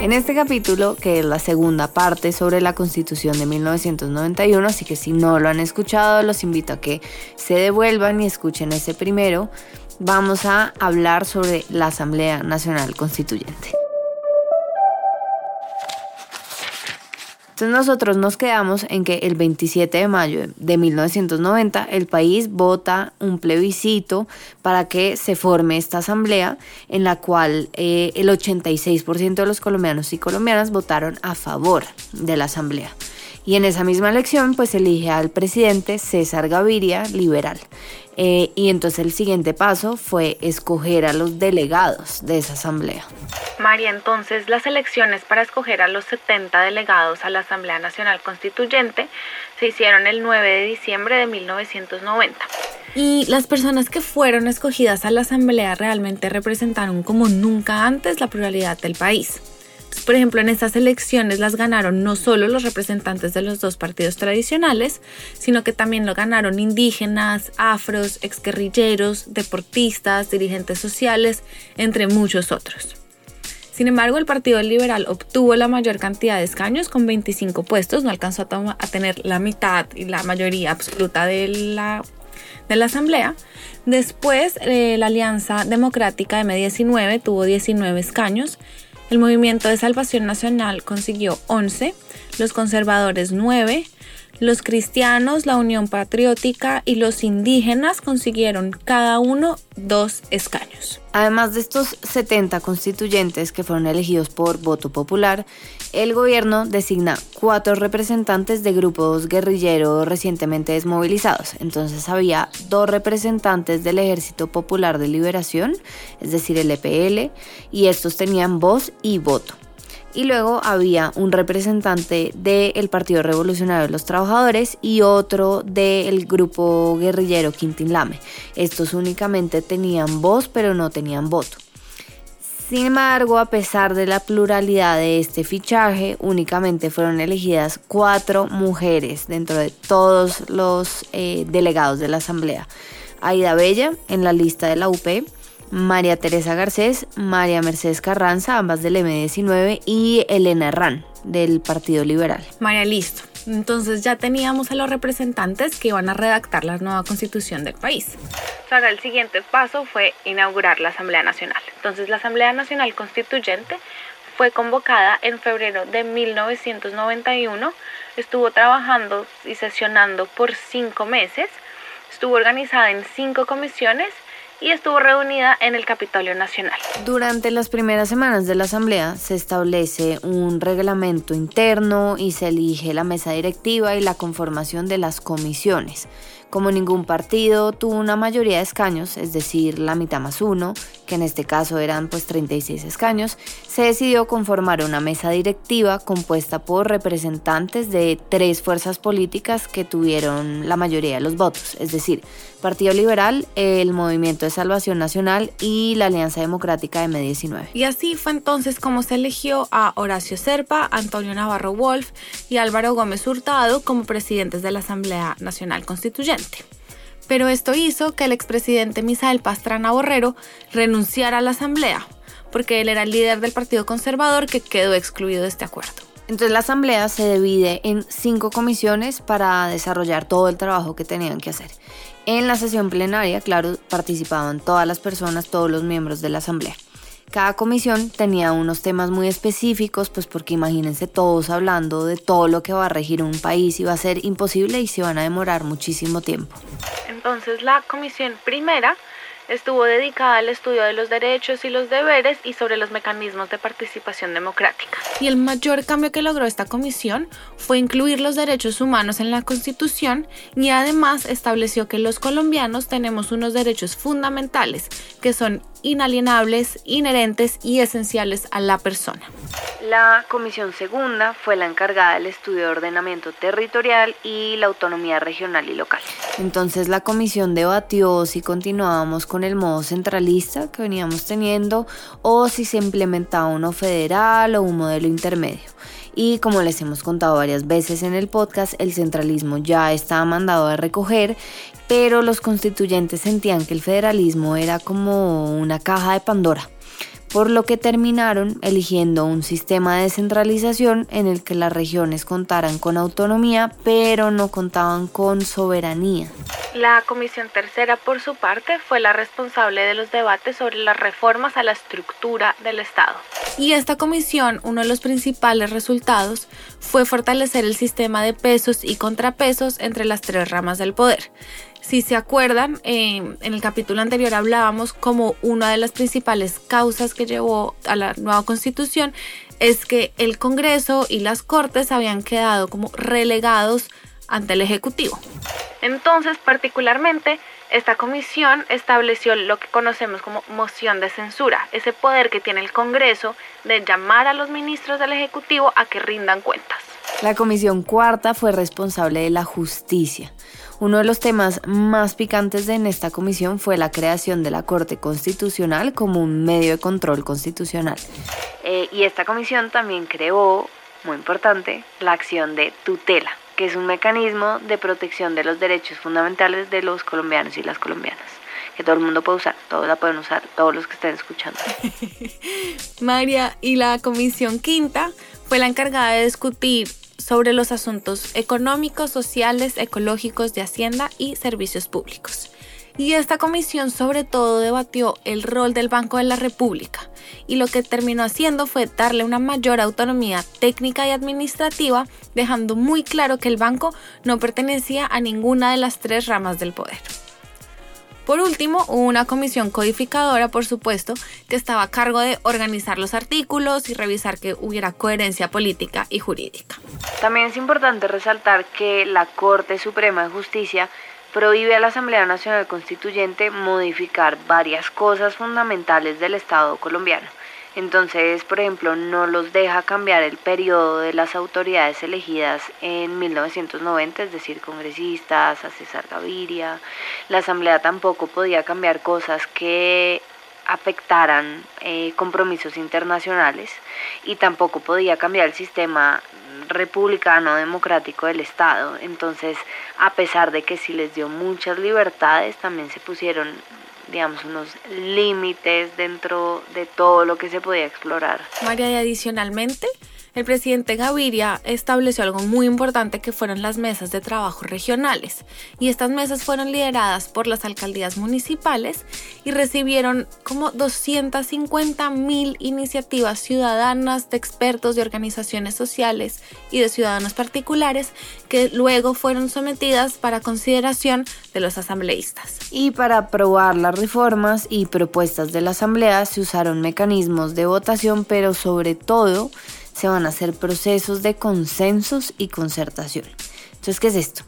En este capítulo, que es la segunda parte sobre la Constitución de 1991, así que si no lo han escuchado, los invito a que se devuelvan y escuchen ese primero, vamos a hablar sobre la Asamblea Nacional Constituyente. Entonces nosotros nos quedamos en que el 27 de mayo de 1990 el país vota un plebiscito para que se forme esta asamblea en la cual eh, el 86% de los colombianos y colombianas votaron a favor de la asamblea. Y en esa misma elección, pues elige al presidente César Gaviria, liberal. Eh, y entonces el siguiente paso fue escoger a los delegados de esa asamblea. María, entonces las elecciones para escoger a los 70 delegados a la Asamblea Nacional Constituyente se hicieron el 9 de diciembre de 1990. Y las personas que fueron escogidas a la Asamblea realmente representaron como nunca antes la pluralidad del país. Por ejemplo, en estas elecciones las ganaron no solo los representantes de los dos partidos tradicionales, sino que también lo ganaron indígenas, afros, exguerrilleros, deportistas, dirigentes sociales, entre muchos otros. Sin embargo, el Partido Liberal obtuvo la mayor cantidad de escaños con 25 puestos, no alcanzó a, tener la mitad y la mayoría absoluta de la, de la Asamblea. Después, eh, la Alianza Democrática M19 tuvo 19 escaños el Movimiento de Salvación Nacional consiguió 11, los conservadores 9, los cristianos, la Unión Patriótica y los indígenas consiguieron cada uno dos escaños. Además de estos 70 constituyentes que fueron elegidos por voto popular, el gobierno designa cuatro representantes de grupos guerrilleros recientemente desmovilizados. Entonces había dos representantes del Ejército Popular de Liberación, es decir, el EPL, y estos tenían voz y voto y luego había un representante del Partido Revolucionario de los Trabajadores y otro del grupo guerrillero Quintín Lame. Estos únicamente tenían voz pero no tenían voto. Sin embargo, a pesar de la pluralidad de este fichaje, únicamente fueron elegidas cuatro mujeres dentro de todos los eh, delegados de la Asamblea. Aida Bella en la lista de la UP, María Teresa Garcés, María Mercedes Carranza, ambas del M19, y Elena Herrán, del Partido Liberal. María, listo. Entonces ya teníamos a los representantes que iban a redactar la nueva constitución del país. Ahora el siguiente paso fue inaugurar la Asamblea Nacional. Entonces la Asamblea Nacional Constituyente fue convocada en febrero de 1991, estuvo trabajando y sesionando por cinco meses, estuvo organizada en cinco comisiones y estuvo reunida en el Capitolio Nacional. Durante las primeras semanas de la Asamblea se establece un reglamento interno y se elige la mesa directiva y la conformación de las comisiones. Como ningún partido tuvo una mayoría de escaños, es decir, la mitad más uno, que en este caso eran pues 36 escaños, se decidió conformar una mesa directiva compuesta por representantes de tres fuerzas políticas que tuvieron la mayoría de los votos, es decir, Partido Liberal, el Movimiento de Salvación Nacional y la Alianza Democrática M19. Y así fue entonces como se eligió a Horacio Serpa, Antonio Navarro Wolf y Álvaro Gómez Hurtado como presidentes de la Asamblea Nacional Constituyente. Pero esto hizo que el expresidente Misael Pastrana Borrero renunciara a la Asamblea, porque él era el líder del Partido Conservador que quedó excluido de este acuerdo. Entonces la asamblea se divide en cinco comisiones para desarrollar todo el trabajo que tenían que hacer. En la sesión plenaria, claro, participaban todas las personas, todos los miembros de la asamblea. Cada comisión tenía unos temas muy específicos, pues porque imagínense todos hablando de todo lo que va a regir un país y va a ser imposible y se van a demorar muchísimo tiempo. Entonces la comisión primera estuvo dedicada al estudio de los derechos y los deberes y sobre los mecanismos de participación democrática. Y el mayor cambio que logró esta comisión fue incluir los derechos humanos en la Constitución y además estableció que los colombianos tenemos unos derechos fundamentales que son inalienables, inherentes y esenciales a la persona. La comisión segunda fue la encargada del estudio de ordenamiento territorial y la autonomía regional y local. Entonces la comisión debatió si continuábamos con el modo centralista que veníamos teniendo o si se implementaba uno federal o un modelo intermedio. Y como les hemos contado varias veces en el podcast, el centralismo ya estaba mandado a recoger, pero los constituyentes sentían que el federalismo era como una caja de Pandora por lo que terminaron eligiendo un sistema de descentralización en el que las regiones contaran con autonomía, pero no contaban con soberanía. La Comisión Tercera, por su parte, fue la responsable de los debates sobre las reformas a la estructura del Estado. Y esta comisión, uno de los principales resultados, fue fortalecer el sistema de pesos y contrapesos entre las tres ramas del poder. Si se acuerdan, en el capítulo anterior hablábamos como una de las principales causas que llevó a la nueva constitución es que el Congreso y las Cortes habían quedado como relegados ante el Ejecutivo. Entonces, particularmente, esta comisión estableció lo que conocemos como moción de censura, ese poder que tiene el Congreso de llamar a los ministros del Ejecutivo a que rindan cuentas. La comisión cuarta fue responsable de la justicia. Uno de los temas más picantes en esta comisión fue la creación de la Corte Constitucional como un medio de control constitucional. Eh, y esta comisión también creó, muy importante, la acción de tutela, que es un mecanismo de protección de los derechos fundamentales de los colombianos y las colombianas que todo el mundo puede usar, todos la pueden usar, todos los que estén escuchando. María, y la comisión quinta fue la encargada de discutir sobre los asuntos económicos, sociales, ecológicos, de Hacienda y servicios públicos. Y esta comisión sobre todo debatió el rol del Banco de la República y lo que terminó haciendo fue darle una mayor autonomía técnica y administrativa, dejando muy claro que el banco no pertenecía a ninguna de las tres ramas del poder. Por último, hubo una comisión codificadora, por supuesto, que estaba a cargo de organizar los artículos y revisar que hubiera coherencia política y jurídica. También es importante resaltar que la Corte Suprema de Justicia prohíbe a la Asamblea Nacional Constituyente modificar varias cosas fundamentales del Estado colombiano. Entonces, por ejemplo, no los deja cambiar el periodo de las autoridades elegidas en 1990, es decir, congresistas, a César Gaviria. La Asamblea tampoco podía cambiar cosas que afectaran eh, compromisos internacionales y tampoco podía cambiar el sistema republicano democrático del Estado. Entonces, a pesar de que sí les dio muchas libertades, también se pusieron digamos, unos límites dentro de todo lo que se podía explorar. María, y adicionalmente, el presidente Gaviria estableció algo muy importante que fueron las mesas de trabajo regionales y estas mesas fueron lideradas por las alcaldías municipales y recibieron como 250 mil iniciativas ciudadanas de expertos de organizaciones sociales y de ciudadanos particulares que luego fueron sometidas para consideración de los asambleístas. Y para aprobar las reformas y propuestas de la asamblea se usaron mecanismos de votación pero sobre todo se van a hacer procesos de consensos y concertación. Entonces, ¿qué es esto?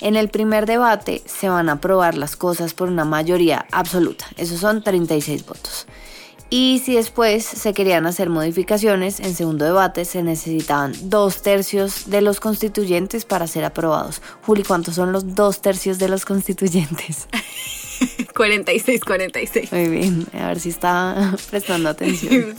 En el primer debate se van a aprobar las cosas por una mayoría absoluta, esos son 36 votos. Y si después se querían hacer modificaciones, en segundo debate se necesitaban dos tercios de los constituyentes para ser aprobados. Juli, ¿cuántos son los dos tercios de los constituyentes? 46, 46. Muy bien, a ver si está prestando atención.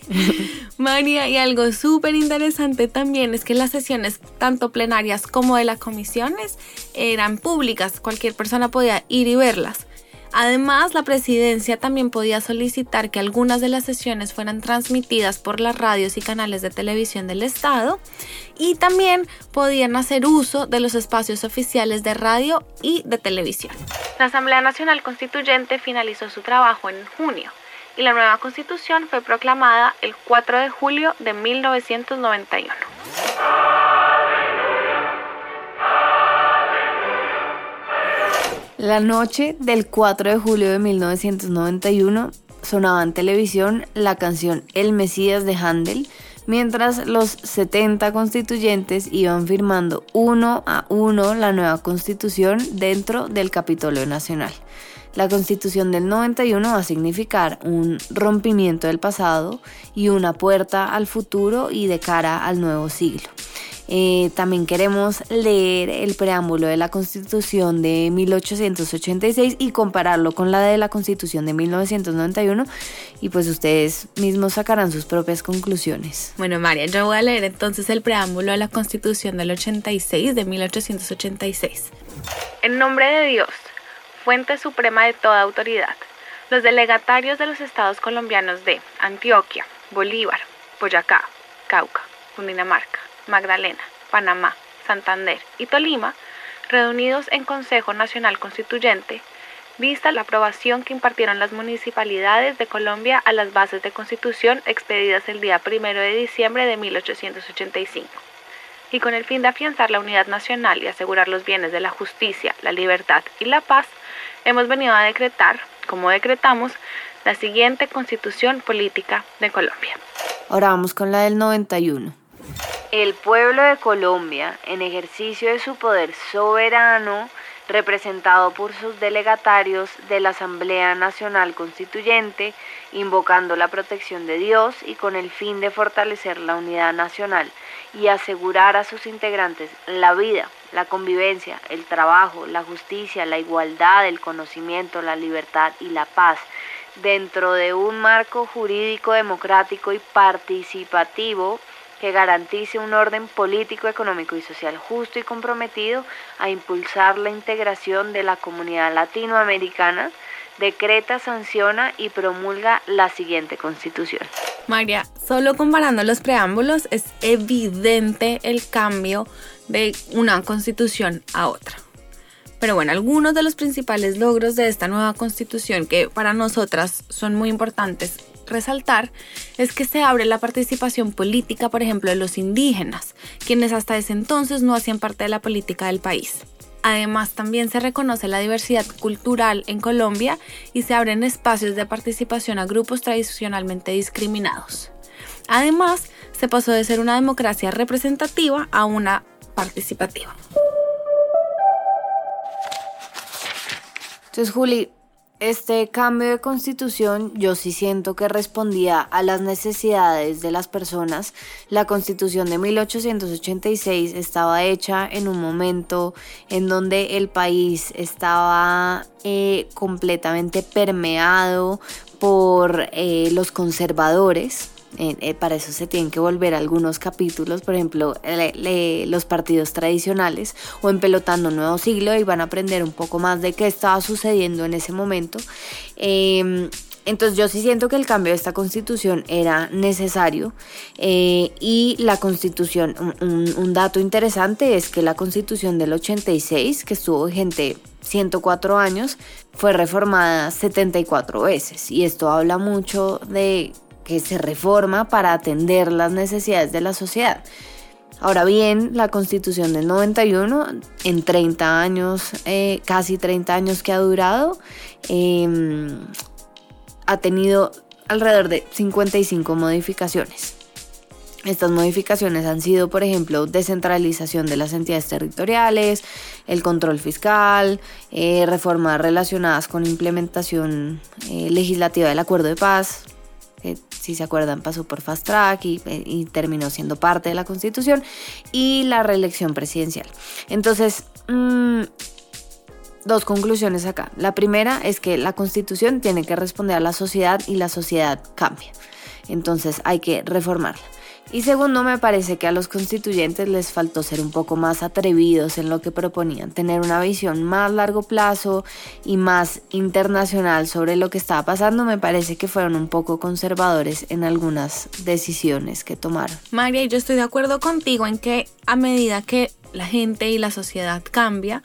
María, y algo súper interesante también es que las sesiones, tanto plenarias como de las comisiones, eran públicas, cualquier persona podía ir y verlas. Además, la presidencia también podía solicitar que algunas de las sesiones fueran transmitidas por las radios y canales de televisión del Estado y también podían hacer uso de los espacios oficiales de radio y de televisión. La Asamblea Nacional Constituyente finalizó su trabajo en junio y la nueva constitución fue proclamada el 4 de julio de 1991. La noche del 4 de julio de 1991 sonaba en televisión la canción El Mesías de Handel, mientras los 70 constituyentes iban firmando uno a uno la nueva constitución dentro del Capitolio Nacional. La constitución del 91 va a significar un rompimiento del pasado y una puerta al futuro y de cara al nuevo siglo. Eh, también queremos leer el preámbulo de la Constitución de 1886 y compararlo con la de la Constitución de 1991 y pues ustedes mismos sacarán sus propias conclusiones. Bueno, María, yo voy a leer entonces el preámbulo de la Constitución del 86 de 1886. En nombre de Dios, fuente suprema de toda autoridad, los delegatarios de los estados colombianos de Antioquia, Bolívar, Boyacá, Cauca, Cundinamarca, Magdalena, Panamá, Santander y Tolima, reunidos en Consejo Nacional Constituyente, vista la aprobación que impartieron las municipalidades de Colombia a las bases de constitución expedidas el día 1 de diciembre de 1885. Y con el fin de afianzar la unidad nacional y asegurar los bienes de la justicia, la libertad y la paz, hemos venido a decretar, como decretamos, la siguiente constitución política de Colombia. Ahora vamos con la del 91. El pueblo de Colombia, en ejercicio de su poder soberano, representado por sus delegatarios de la Asamblea Nacional Constituyente, invocando la protección de Dios y con el fin de fortalecer la unidad nacional y asegurar a sus integrantes la vida, la convivencia, el trabajo, la justicia, la igualdad, el conocimiento, la libertad y la paz, dentro de un marco jurídico democrático y participativo que garantice un orden político, económico y social justo y comprometido a impulsar la integración de la comunidad latinoamericana, decreta, sanciona y promulga la siguiente constitución. María, solo comparando los preámbulos es evidente el cambio de una constitución a otra. Pero bueno, algunos de los principales logros de esta nueva constitución que para nosotras son muy importantes resaltar es que se abre la participación política, por ejemplo, de los indígenas, quienes hasta ese entonces no hacían parte de la política del país. Además, también se reconoce la diversidad cultural en Colombia y se abren espacios de participación a grupos tradicionalmente discriminados. Además, se pasó de ser una democracia representativa a una participativa. Entonces, Juli, este cambio de constitución yo sí siento que respondía a las necesidades de las personas. La constitución de 1886 estaba hecha en un momento en donde el país estaba eh, completamente permeado por eh, los conservadores, eh, para eso se tienen que volver algunos capítulos, por ejemplo, los partidos tradicionales o en Pelotando Nuevo Siglo y van a aprender un poco más de qué estaba sucediendo en ese momento. Em, entonces yo sí siento que el cambio de esta constitución era necesario eh, y la constitución, un, un, dato interesante es que la constitución del 86, que estuvo vigente 104 años, fue reformada 74 veces y esto habla mucho de que se reforma para atender las necesidades de la sociedad. Ahora bien, la constitución del 91, en 30 años, eh, casi 30 años que ha durado, em, ha tenido alrededor de 55 modificaciones. Estas modificaciones han sido, por ejemplo, descentralización de las entidades territoriales, el control fiscal, eh, reformas relacionadas con implementación eh, legislativa del acuerdo de paz, si se acuerdan, pasó por fast track eh, y, terminó siendo parte de la constitución, y la reelección presidencial. Entonces, mm, dos conclusiones acá. La primera es que la constitución tiene que responder a la sociedad y la sociedad cambia. Entonces hay que reformarla. Y segundo, me parece que a los constituyentes les faltó ser un poco más atrevidos en lo que proponían, tener una visión más largo plazo y más internacional sobre lo que estaba pasando. Me parece que fueron un poco conservadores en algunas decisiones que tomaron. María, yo estoy de acuerdo contigo en que a medida que la gente y la sociedad cambia,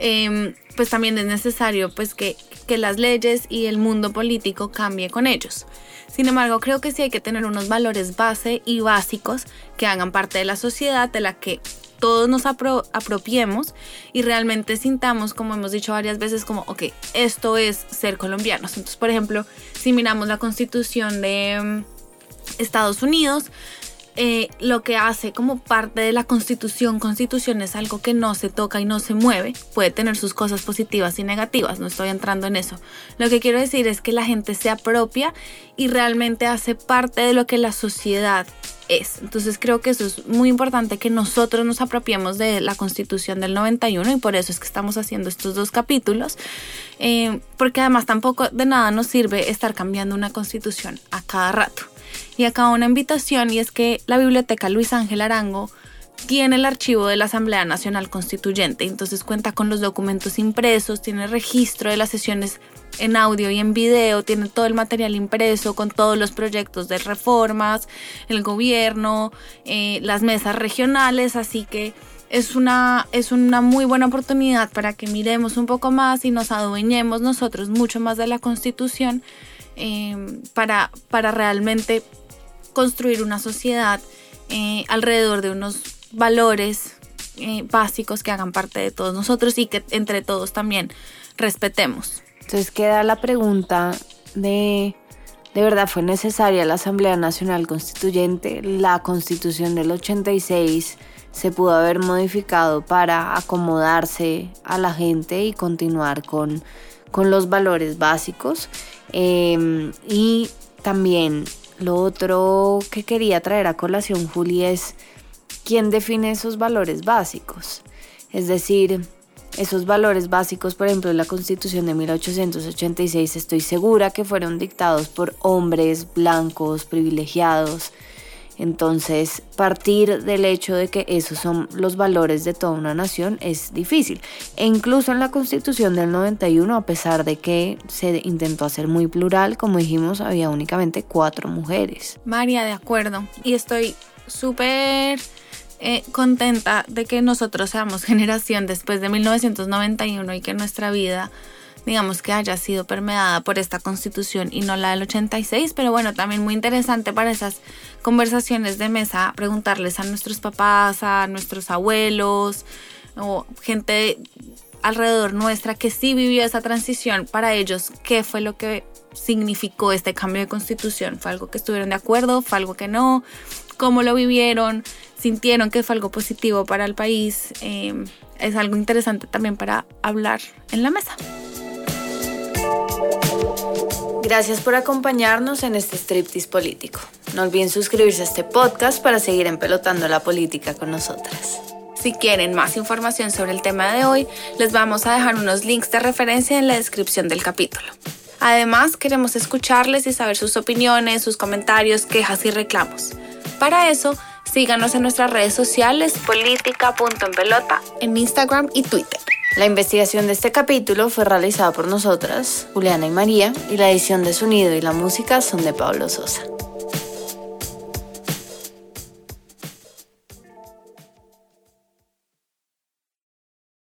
em, pues también es necesario pues que, que las leyes y el mundo político cambie con ellos. Sin embargo, creo que sí hay que tener unos valores base y básicos que hagan parte de la sociedad, de la que todos nos apropiemos y realmente sintamos, como hemos dicho varias veces, como, ok, esto es ser colombianos. Entonces, por ejemplo, si miramos la constitución de mm, Estados Unidos, eh, lo que hace como parte de la constitución. Constitución es algo que no se toca y no se mueve. Puede tener sus cosas positivas y negativas, no estoy entrando en eso. Lo que quiero decir es que la gente se apropia y realmente hace parte de lo que la sociedad es. Entonces creo que eso es muy importante que nosotros nos apropiemos de la constitución del 91 y por eso es que estamos haciendo estos dos capítulos, eh, porque además tampoco de nada nos sirve estar cambiando una constitución a cada rato. Y acá una invitación y es que la Biblioteca Luis Ángel Arango tiene el archivo de la Asamblea Nacional Constituyente, entonces cuenta con los documentos impresos, tiene registro de las sesiones en audio y en video, tiene todo el material impreso con todos los proyectos de reformas, el gobierno, eh, las mesas regionales, así que es una, es una muy buena oportunidad para que miremos un poco más y nos adueñemos nosotros mucho más de la constitución eh, para, para realmente construir una sociedad eh, alrededor de unos valores eh, básicos que hagan parte de todos nosotros y que entre todos también respetemos. Entonces queda la pregunta de, ¿de verdad fue necesaria la Asamblea Nacional Constituyente? La Constitución del 86 se pudo haber modificado para acomodarse a la gente y continuar con, con los valores básicos. Em, y también lo otro que quería traer a colación, Juli, es quién define esos valores básicos. Es decir, esos valores básicos, por ejemplo, la Constitución de 1886, estoy segura que fueron dictados por hombres blancos, privilegiados. Entonces, partir del hecho de que esos son los valores de toda una nación es difícil. E incluso en la Constitución del 91, a pesar de que se intentó hacer muy plural, como dijimos, había únicamente cuatro mujeres. María, de acuerdo. Y estoy súper eh, contenta de que nosotros seamos generación después de 1991 y que nuestra vida digamos que haya sido permeada por esta constitución y no la del 86, pero bueno, también muy interesante para esas conversaciones de mesa preguntarles a nuestros papás, a nuestros abuelos o gente alrededor nuestra que sí vivió esa transición, para ellos, ¿qué fue lo que significó este cambio de constitución? ¿Fue algo que estuvieron de acuerdo? ¿Fue algo que no? ¿Cómo lo vivieron? sintieron que fue algo positivo para el país, eh, es algo interesante también para hablar en la mesa. Gracias por acompañarnos en este striptease político. No olviden suscribirse a este podcast para seguir empelotando la política con nosotras. Si quieren más información sobre el tema de hoy, les vamos a dejar unos links de referencia en la descripción del capítulo. Además, queremos escucharles y saber sus opiniones, sus comentarios, quejas y reclamos. Para eso, Síganos en nuestras redes sociales política.enpelota en Instagram y Twitter. La investigación de este capítulo fue realizada por nosotras, Juliana y María, y la edición de sonido y la música son de Pablo Sosa.